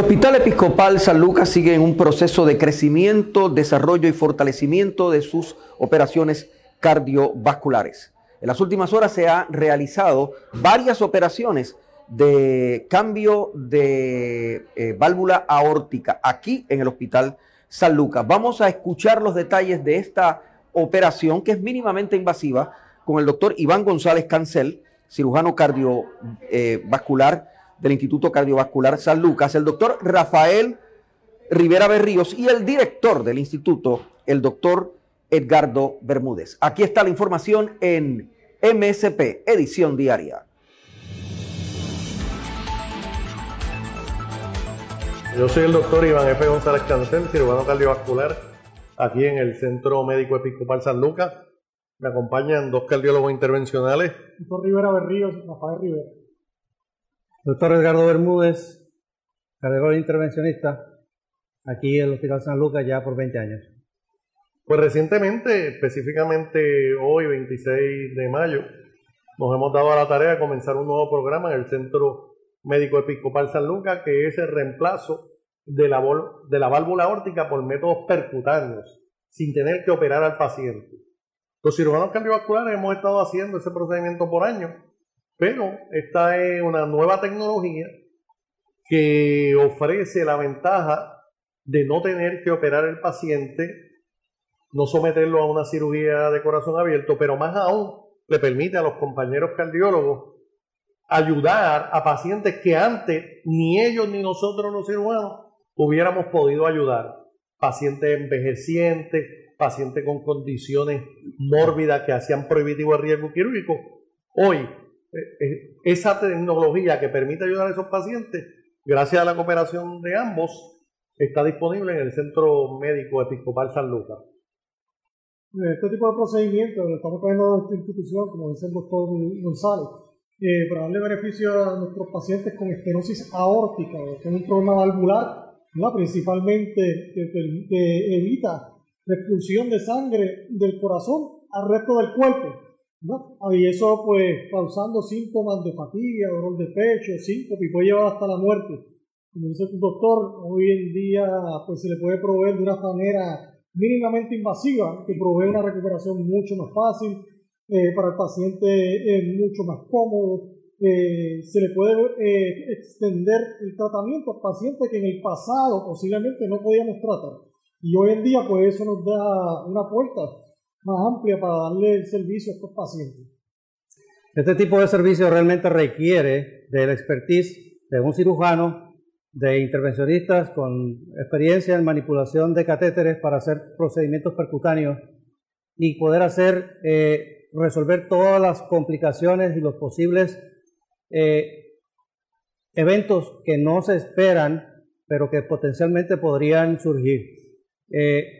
Hospital Episcopal San Lucas sigue en un proceso de crecimiento, desarrollo y fortalecimiento de sus operaciones cardiovasculares. En las últimas horas se han realizado varias operaciones de cambio de eh, válvula aórtica aquí en el Hospital San Lucas. Vamos a escuchar los detalles de esta operación que es mínimamente invasiva con el doctor Iván González Cancel, cirujano cardiovascular del Instituto Cardiovascular San Lucas, el doctor Rafael Rivera Berríos y el director del instituto, el doctor Edgardo Bermúdez. Aquí está la información en MSP, edición diaria. Yo soy el doctor Iván F. González Cancel, cirujano cardiovascular, aquí en el Centro Médico Episcopal San Lucas. Me acompañan dos cardiólogos intervencionales. Doctor Rivera Berríos, Rafael Rivera. Doctor Edgardo Bermúdez, cardiólogo intervencionista, aquí en el Hospital San Lucas ya por 20 años. Pues recientemente, específicamente hoy, 26 de mayo, nos hemos dado a la tarea de comenzar un nuevo programa en el Centro Médico Episcopal San Lucas, que es el reemplazo de la, de la válvula órtica por métodos percutáneos, sin tener que operar al paciente. Los cirujanos cardiovasculares hemos estado haciendo ese procedimiento por años pero esta es una nueva tecnología que ofrece la ventaja de no tener que operar el paciente, no someterlo a una cirugía de corazón abierto, pero más aún le permite a los compañeros cardiólogos ayudar a pacientes que antes ni ellos ni nosotros los cirujanos hubiéramos podido ayudar. Pacientes envejecientes, pacientes con condiciones mórbidas que hacían prohibitivo el riesgo quirúrgico. Hoy esa tecnología que permite ayudar a esos pacientes, gracias a la cooperación de ambos, está disponible en el Centro Médico Episcopal San Lucas. Este tipo de procedimientos lo estamos trayendo a esta institución, como dice el doctor González, eh, para darle beneficio a nuestros pacientes con estenosis aórtica, que es un problema valvular, principalmente que, que evita la expulsión de sangre del corazón al resto del cuerpo y eso pues causando síntomas de fatiga, dolor de pecho, síntomas y puede llevar hasta la muerte. Como dice el doctor, hoy en día pues se le puede proveer de una manera mínimamente invasiva que provee una recuperación mucho más fácil, eh, para el paciente es mucho más cómodo, eh, se le puede eh, extender el tratamiento a pacientes que en el pasado posiblemente no podíamos tratar. Y hoy en día pues eso nos da una puerta más amplia para darle el servicio a estos pacientes. Este tipo de servicio realmente requiere de la expertise de un cirujano, de intervencionistas con experiencia en manipulación de catéteres para hacer procedimientos percutáneos y poder hacer, eh, resolver todas las complicaciones y los posibles eh, eventos que no se esperan, pero que potencialmente podrían surgir. Eh,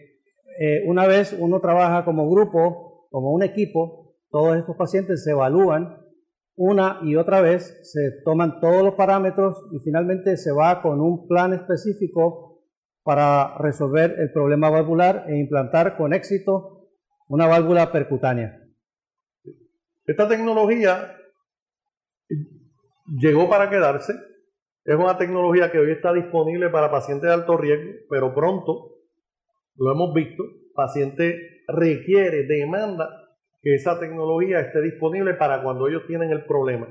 eh, una vez uno trabaja como grupo, como un equipo, todos estos pacientes se evalúan una y otra vez, se toman todos los parámetros y finalmente se va con un plan específico para resolver el problema valvular e implantar con éxito una válvula percutánea. Esta tecnología llegó para quedarse. Es una tecnología que hoy está disponible para pacientes de alto riesgo, pero pronto lo hemos visto, paciente requiere, demanda que esa tecnología esté disponible para cuando ellos tienen el problema.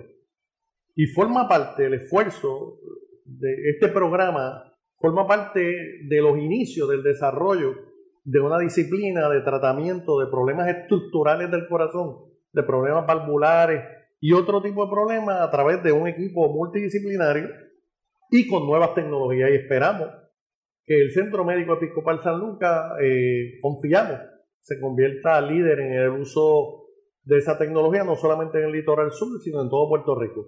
Y forma parte del esfuerzo de este programa, forma parte de los inicios del desarrollo de una disciplina de tratamiento de problemas estructurales del corazón, de problemas valvulares y otro tipo de problemas a través de un equipo multidisciplinario y con nuevas tecnologías. Y esperamos que el Centro Médico Episcopal San Lucas, eh, confiamos, se convierta líder en el uso de esa tecnología, no solamente en el litoral sur, sino en todo Puerto Rico.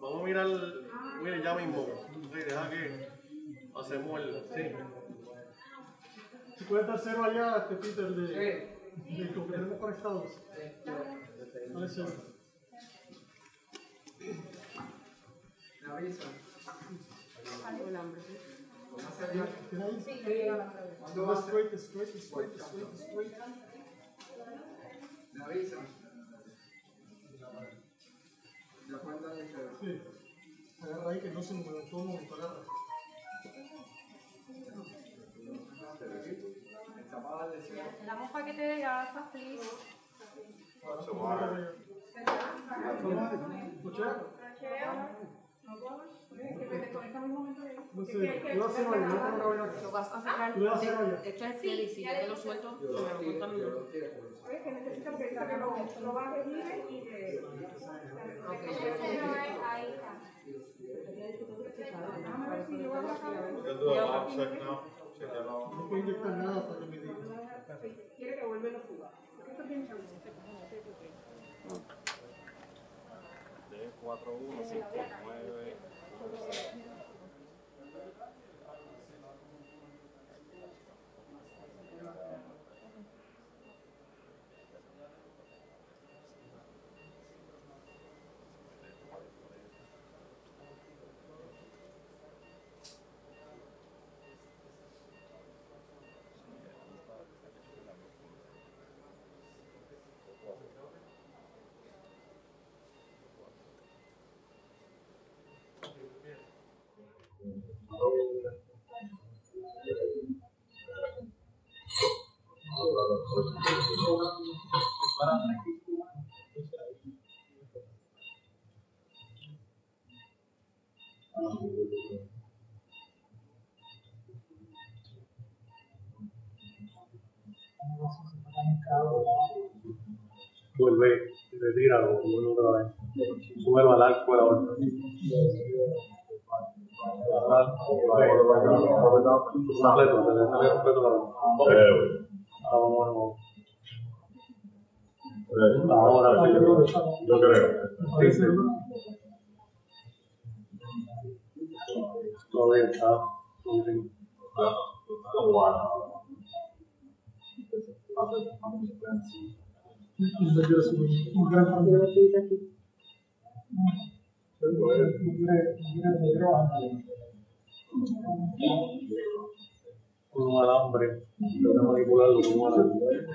Vamos a mirar, mire, ya mismo. Sí, deja que hacemos el. Sí. Si puedes dar cero allá, este Peter, de, de que tenemos conectados. Dale cero. Straight, straight. Sí. Agarra ahí que no se me todo momento, agarra. La moja que te gasa, please. No sé, no se no Lo vas a sacar. No se vaya. Echa el lo suelto, se me lo Oye, que necesitas que lo bajes libre y. Ahí. Quiere que vuelva a jugar. Esto tiene 4-1. Vuelve, retira o vuelve otra vez. Sube al arco de la eh, Ahora eh, Ahora sí, yo creo. Sí, sí. Todo bien, está. Todo bien. Un gran cambio. Con un alambre, tengo que manipularlo con un alambre.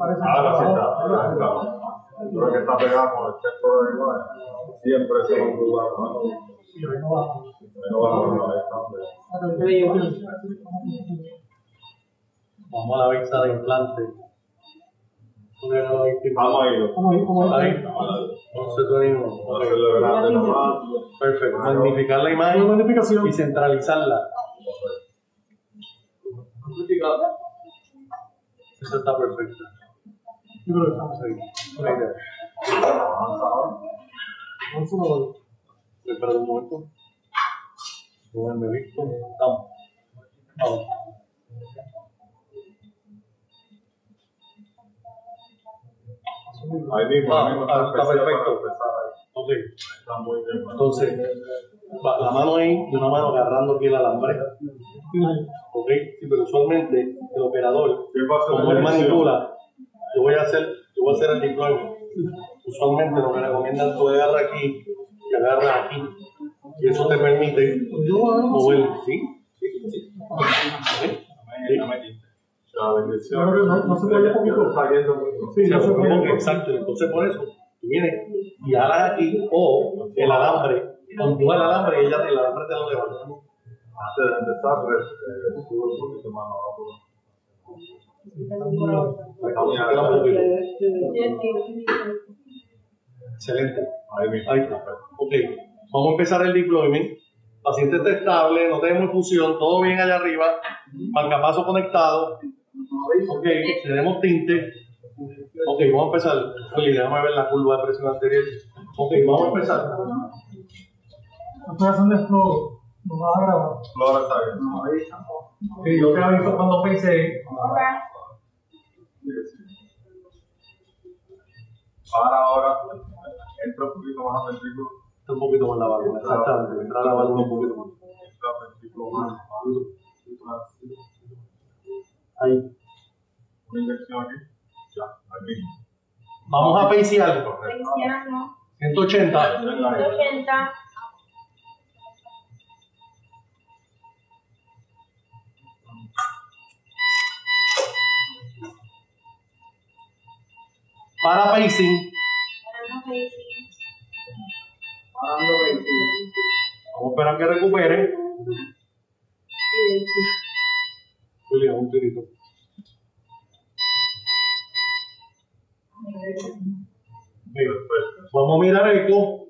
Ahora sí está, ahora está. Creo que está pegado con el texto de igual. Siempre se va a dudar, ¿no? Pero bueno, ahí está. Vamos a la vista de implante. Vamos a tenemos. Vamos a. Perfecto. Magnificar la imagen y centralizarla. Eso está perfecto. Yo creo que estamos ahí. Buena idea. Vamos a. Espera un momento. No me he visto. Vamos. Vamos. Ahí mismo, Ah, ahí mismo ah, está especial perfecto. Ok. Entonces, la mano ahí, de una mano agarrando aquí el alambre. Ok. Sí, pero usualmente el operador, ¿Qué va a hacer como la él manipula, yo voy a hacer, yo voy a hacer el deployment. Usualmente lo que recomiendan tú agarras aquí y agarras aquí. Y eso te permite mover. ¿Sí? Sí, sí. Ok. Sí. La bendición. No, no, no se mueve poquito. Está yendo mucho. Sí, no se Ok, puede. Exacto, entonces por eso tú vienes y alas aquí o el alambre, empuja el alambre y ella, el alambre te lo levanta. Antes de empezar, pues, abajo. Queda un poquito. Excelente. Ahí está. Ok, vamos a empezar el deployment. Paciente está estable, no tenemos infusión, todo bien allá arriba. Marcapaso conectado. Ok, tenemos tinte. Ok, vamos a empezar. Oye, déjame ver la curva de presión anterior. Ok, vamos a empezar. Estoy haciendo esto. Lo vas a grabar. Flora está bien. Ok, yo te aviso cuando pensé. Para ahora, entra un poquito más al ventrículo. Está un poquito más la válvula, exactamente. Entra la válvula un poquito más. Entra al ventrículo más. más. Ahí. Una inyección aquí. Vamos a pacear. Correcto. 180. 180. Para pacing. Vamos a esperar que recupere. Mirar eco.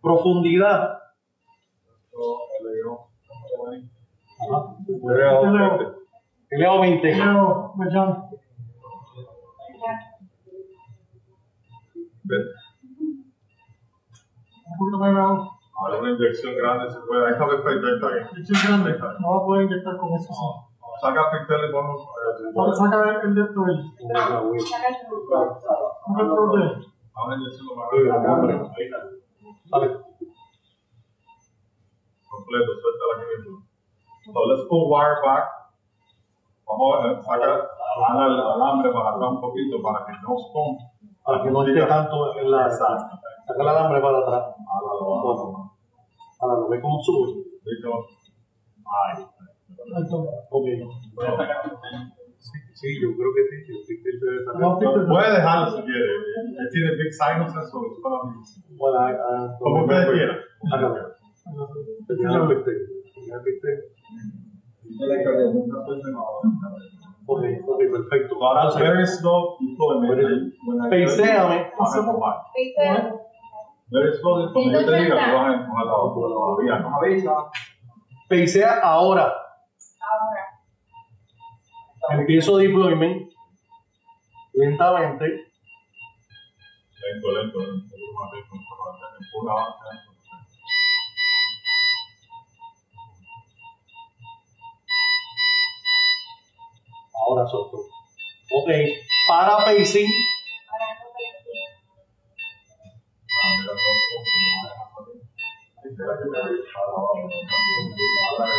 Profundidad. Ajá. Eleva 20. Pero, me llamo. Ven. Un poquito más. Ahora una inyección grande se puede. Ahí está perfecto, ahí está bien. Estoy grande. No va a poder inyectar con eso. Saca el pincel y ponlo. Saca el de esto. Saca el de. Ahora lo hombre. Ahí está. Completo, aquí mismo. So let's pull wire back. Vamos a ver, saca ala el alambre para un poquito para que no esponja. Para que no esté tanto en la. Exacto. Saca el alambre para atrás. Ala lo abajo. Ahora lo ve como sube. Listo. Ahí. Ok. Sí, yo creo que sí. El picture debe. No, no. Puede dejarlo si quiere. Él tiene big sinuses, it's gonna be- Bueno, Como ustedes quieran. Hágalo. Termina el picture. Termina el picture. Ok, ok, perfecto. Ahora, very slow deployment. When I- Peiséame. Vas a empujar. Very slow, cuando yo te diga, tú vas a empujar la otra todavía. No avisa. Peisea ahora. Empiezo deployment. Lentamente. Lento, lento, lento. Ahora solto. Ok. Para pacing. Ah, para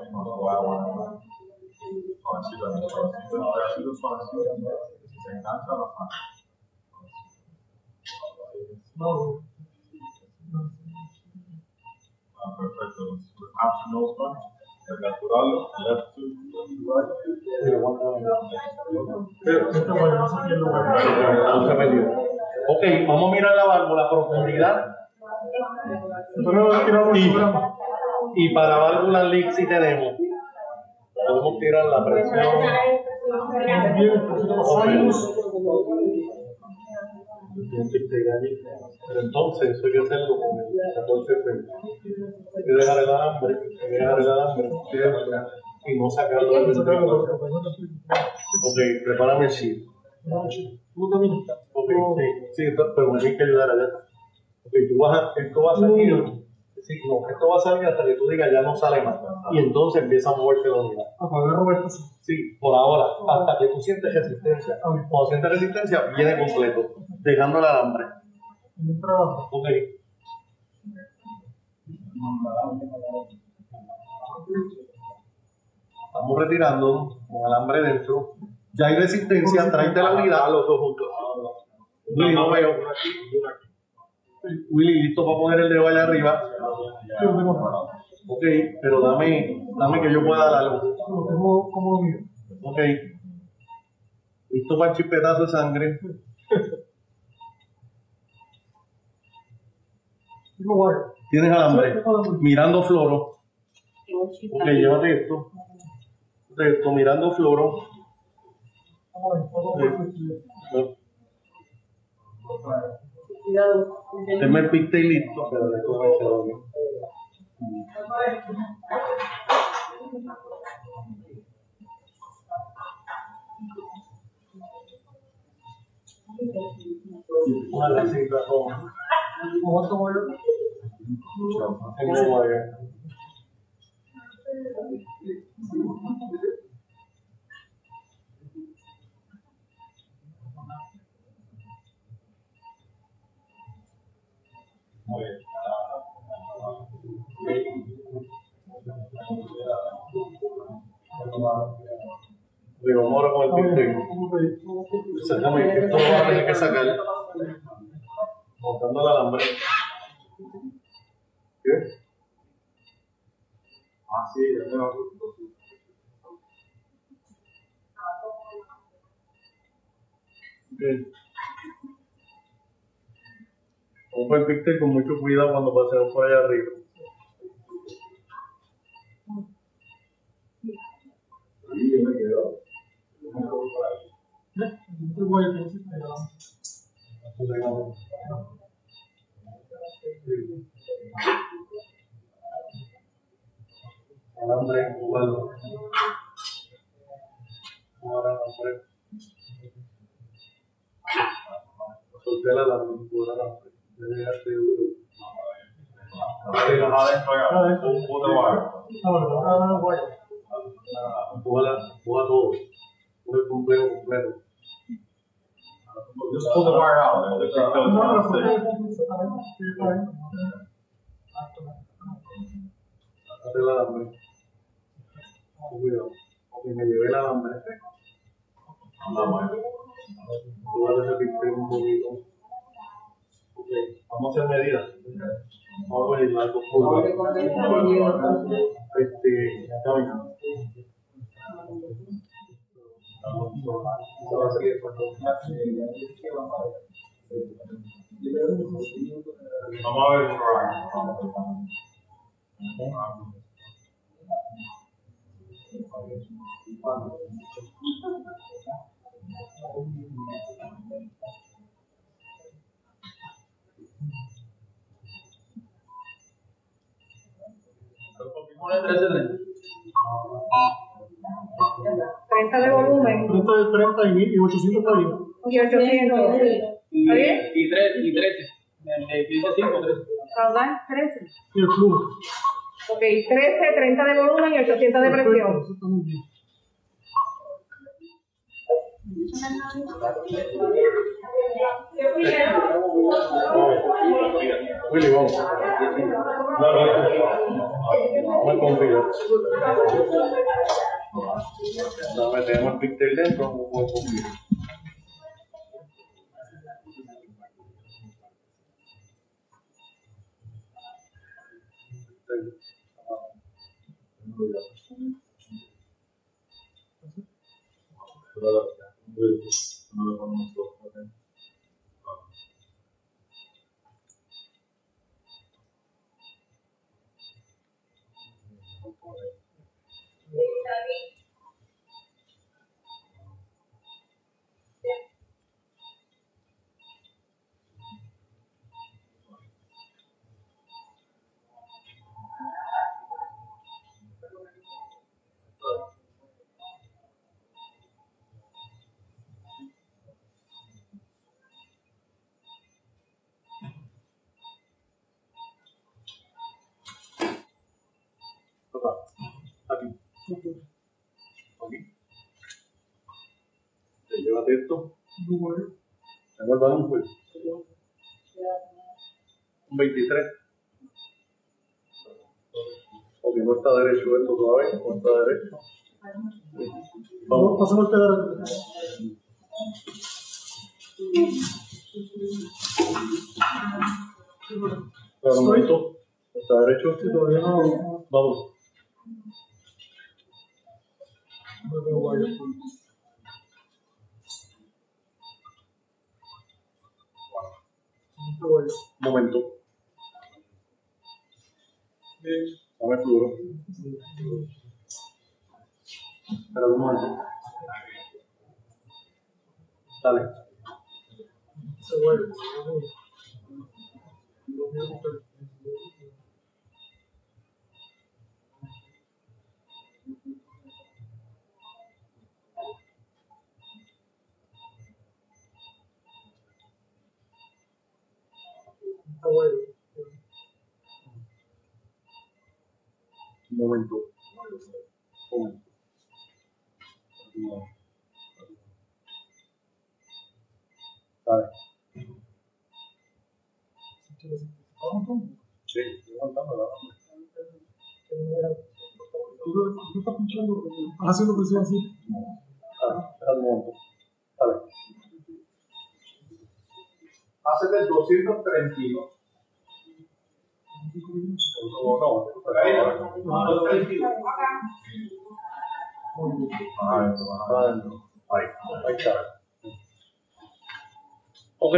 La mano. No, Ah, perfecto. El natural, left to right. Bueno, no sé lo. Ok, vamos a mirar la válvula, profundidad. Y, y para válvula leak si tenemos. Podemos tirar la presión. Pero entonces eso hay que hacerlo con el 14 Hay que dejar el alambre, hay que dejar el alambre y no sacarlo del ventilador. Ok, prepárame el chip. Ok, sí, sí, pero me tienes que ayudar allá. Ok, tú vas a, esto va a salir. Sí, no, esto va a salir hasta que tú digas ya no sale más. Y entonces empieza a moverse la unidad. Apagar Roberto. Sí, por ahora, hasta que tú sientes resistencia. Cuando sientes resistencia, viene completo, dejando el alambre. Ok. Estamos retirando con alambre dentro. Ya hay resistencia, tráete la unidad a los dos juntos. Willy, no veo. Willy, listo para poner el dedo allá arriba. Ok, pero dame, dame que yo pueda darlo. Ok. Listo para el chipetazo de sangre. Tienes alambre. Mirando floro. Ok, llévate esto. Esto, mirando floro. Tenme el piste listo. Pero. Tengo wire. Digo, vamos con el piste. Exactamente, esto lo vas a tener que sacar. Montando el alambre. ¿Qué? Ah, sí, ya tengo Okay. Ojo el píxel con mucho cuidado cuando pasemos por allá arriba. Ahí yo me quedo. Alambre, jugarlo. Ahora, alambre. Solté la alambre, alambre. Debe dejarte vamos a hacer medidas. Vamos a igual con fútbol. Este. Vamos a ver este, un programa. Thank you. 30 de volumen. 30 de 30 y, 800 para arriba. Y 800. Y, ¿Está bien? Y, 3, y 13. De 15 a 5, 13. Caudal 13. Y el flujo. Ok, 13, 30 de volumen y 800 de presión. Perfecto, Cuidado. No, metemos el pixel dentro, vamos con cuidado. Aquí. Te llévate esto. Tengo el balón, pues. Un 23. Ok, no está derecho esto todavía, no está derecho. Vamos, pasamos el pedal. Pero momento, está derecho. Sí, todavía no. Vamos. Momento. Un momento. Dale. Está guay. Un momento. Un momento. Dale. Sí, estoy aguantando la Tú tú estás pinchando, estás haciendo presión así. Espera un momento. Dale. Hacete el 232. No, no, Ahí, ahí está. Ok,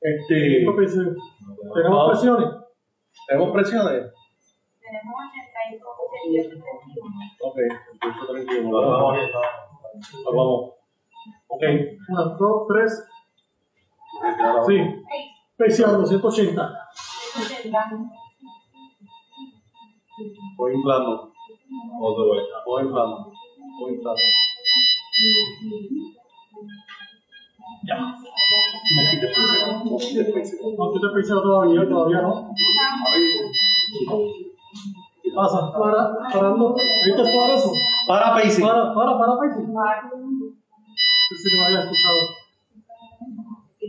este. ¿Tenemos presiones? ¿Tenemos presiones? Tenemos 85, 88, 31. Ok, 131. Vamos, vamos. Ok. Una, dos, tres. Sí. Presión 280. 80. Voy inflando. Otra vez. Voy inflando. Voy inflando. Ya. No quites presión. No te presión todavía, todavía no. ¿Qué pasa? Para, parando. ¿Viste para eso? Para, Paisy. Para, para, para, Paisy. Si no había escuchado.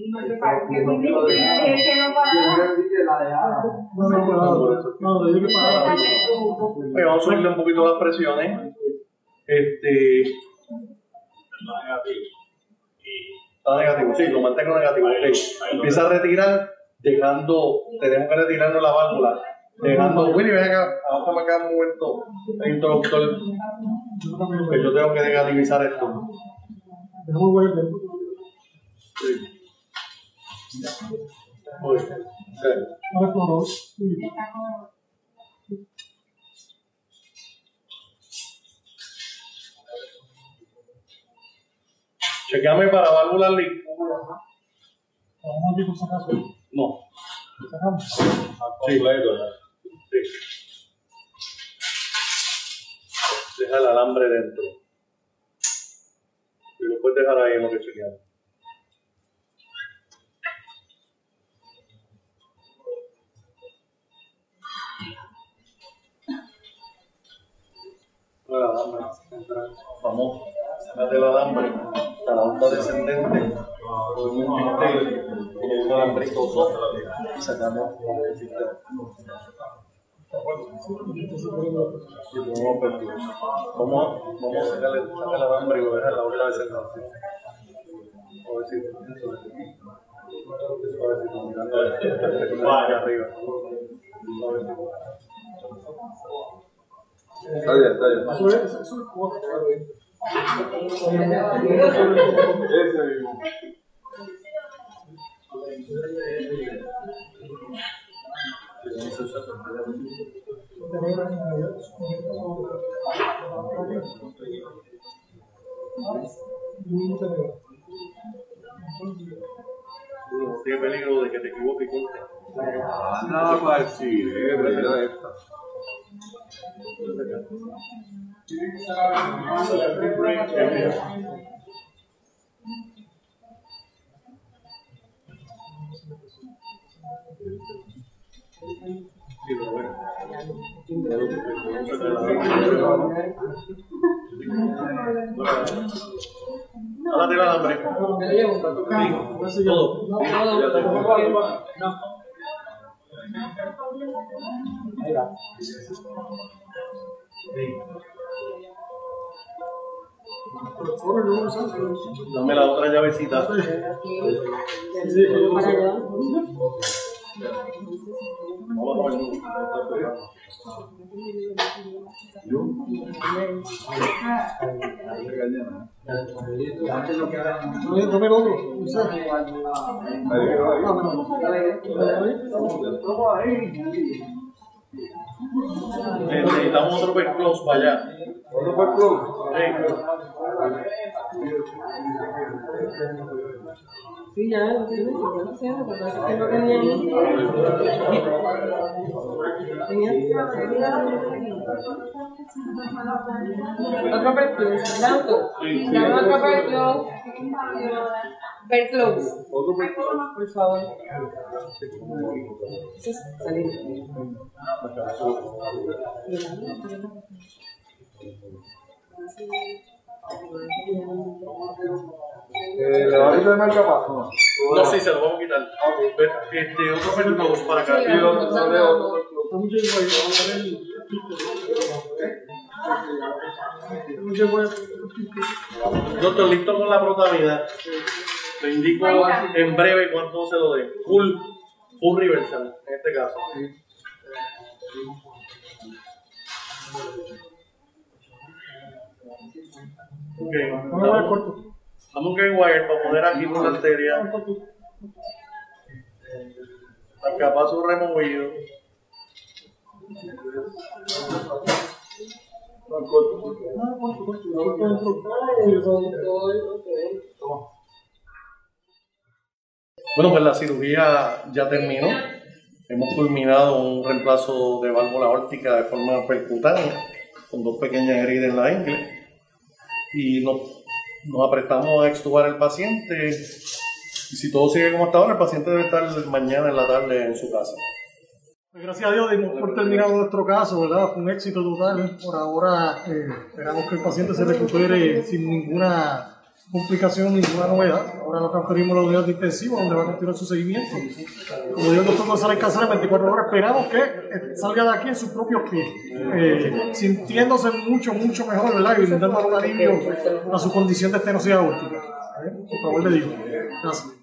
No. No, vamos a subirle un poquito las presiones. Este. Está negativo, sí, lo mantengo negativo. Empieza a retirar, dejando, tenemos que retirarnos la válvula. Dejando, Willy, ven acá, bájame acá un momento, el introductor, que yo tengo que negativizar esto. Es muy bien. Con Chequeame para válvulas lic. Vamos por si acaso. No. Sacamos. Sí. Sí. Deja el alambre dentro. Y lo puedes dejar ahí en lo que chequeamos. Alambre. Sácate el alambre. La onda descendente. Tiene un alambrito soft. Y sacamos el. Sí, vamos a perder. Vamos, vamos a sacarle, sacar el alambre y la hora de si. Está bien, está bien. Ese mismo. No tiene peligro de que te equivoques y corte. Pues sí, eh, mira esta. Sí, pero bueno. Ahora el hambre. Todo. No. Dame la otra llavecita. Vamos Yeah. Necesitamos otro per close para allá. ¿Otro per close? Sí, ya lo tienes, ya lo sé, lo que pasa es que no tenía ahí. Otro per close, ¿tanto? Dame otro per Per close. Por favor. Eso es salir. ¿Le va a quitar el marcapaso? No. No, sí, se lo vamos a quitar. Este, otro close para acá. Y otro, otro. ver ahí. Doctor, listo con la protamida. Le indico en breve cuánto se lo dé. Full, full reversal, en este caso. Ok, Vamos a ver corto. Vamos a wire para poner aquí por la arteria. Marcapaso removido. Bueno, pues la cirugía ya terminó. Hemos culminado un reemplazo de válvula órtica de forma percutánea, con dos pequeñas heridas en la ingle. Y nos, nos apretamos a extubar al paciente. Y si todo sigue como hasta ahora, el paciente debe estar mañana en la tarde en su casa. Pues Gracias a Dios dimos por terminado nuestro caso, ¿verdad? Fue un éxito total. Por ahora eh, esperamos que el paciente se recupere sin ninguna complicación, ninguna novedad. Ahora lo transferimos a la unidad de intensivo donde va a continuar su seguimiento. Como dijo el doctor González Casar, en 24 horas esperamos que eh, salga de aquí en sus propios pies, eh, sintiéndose mucho, mucho mejor, ¿verdad? Y brindando un alivio a su condición de estenosis aórtica. ¿Eh? Por favor, le digo. Gracias.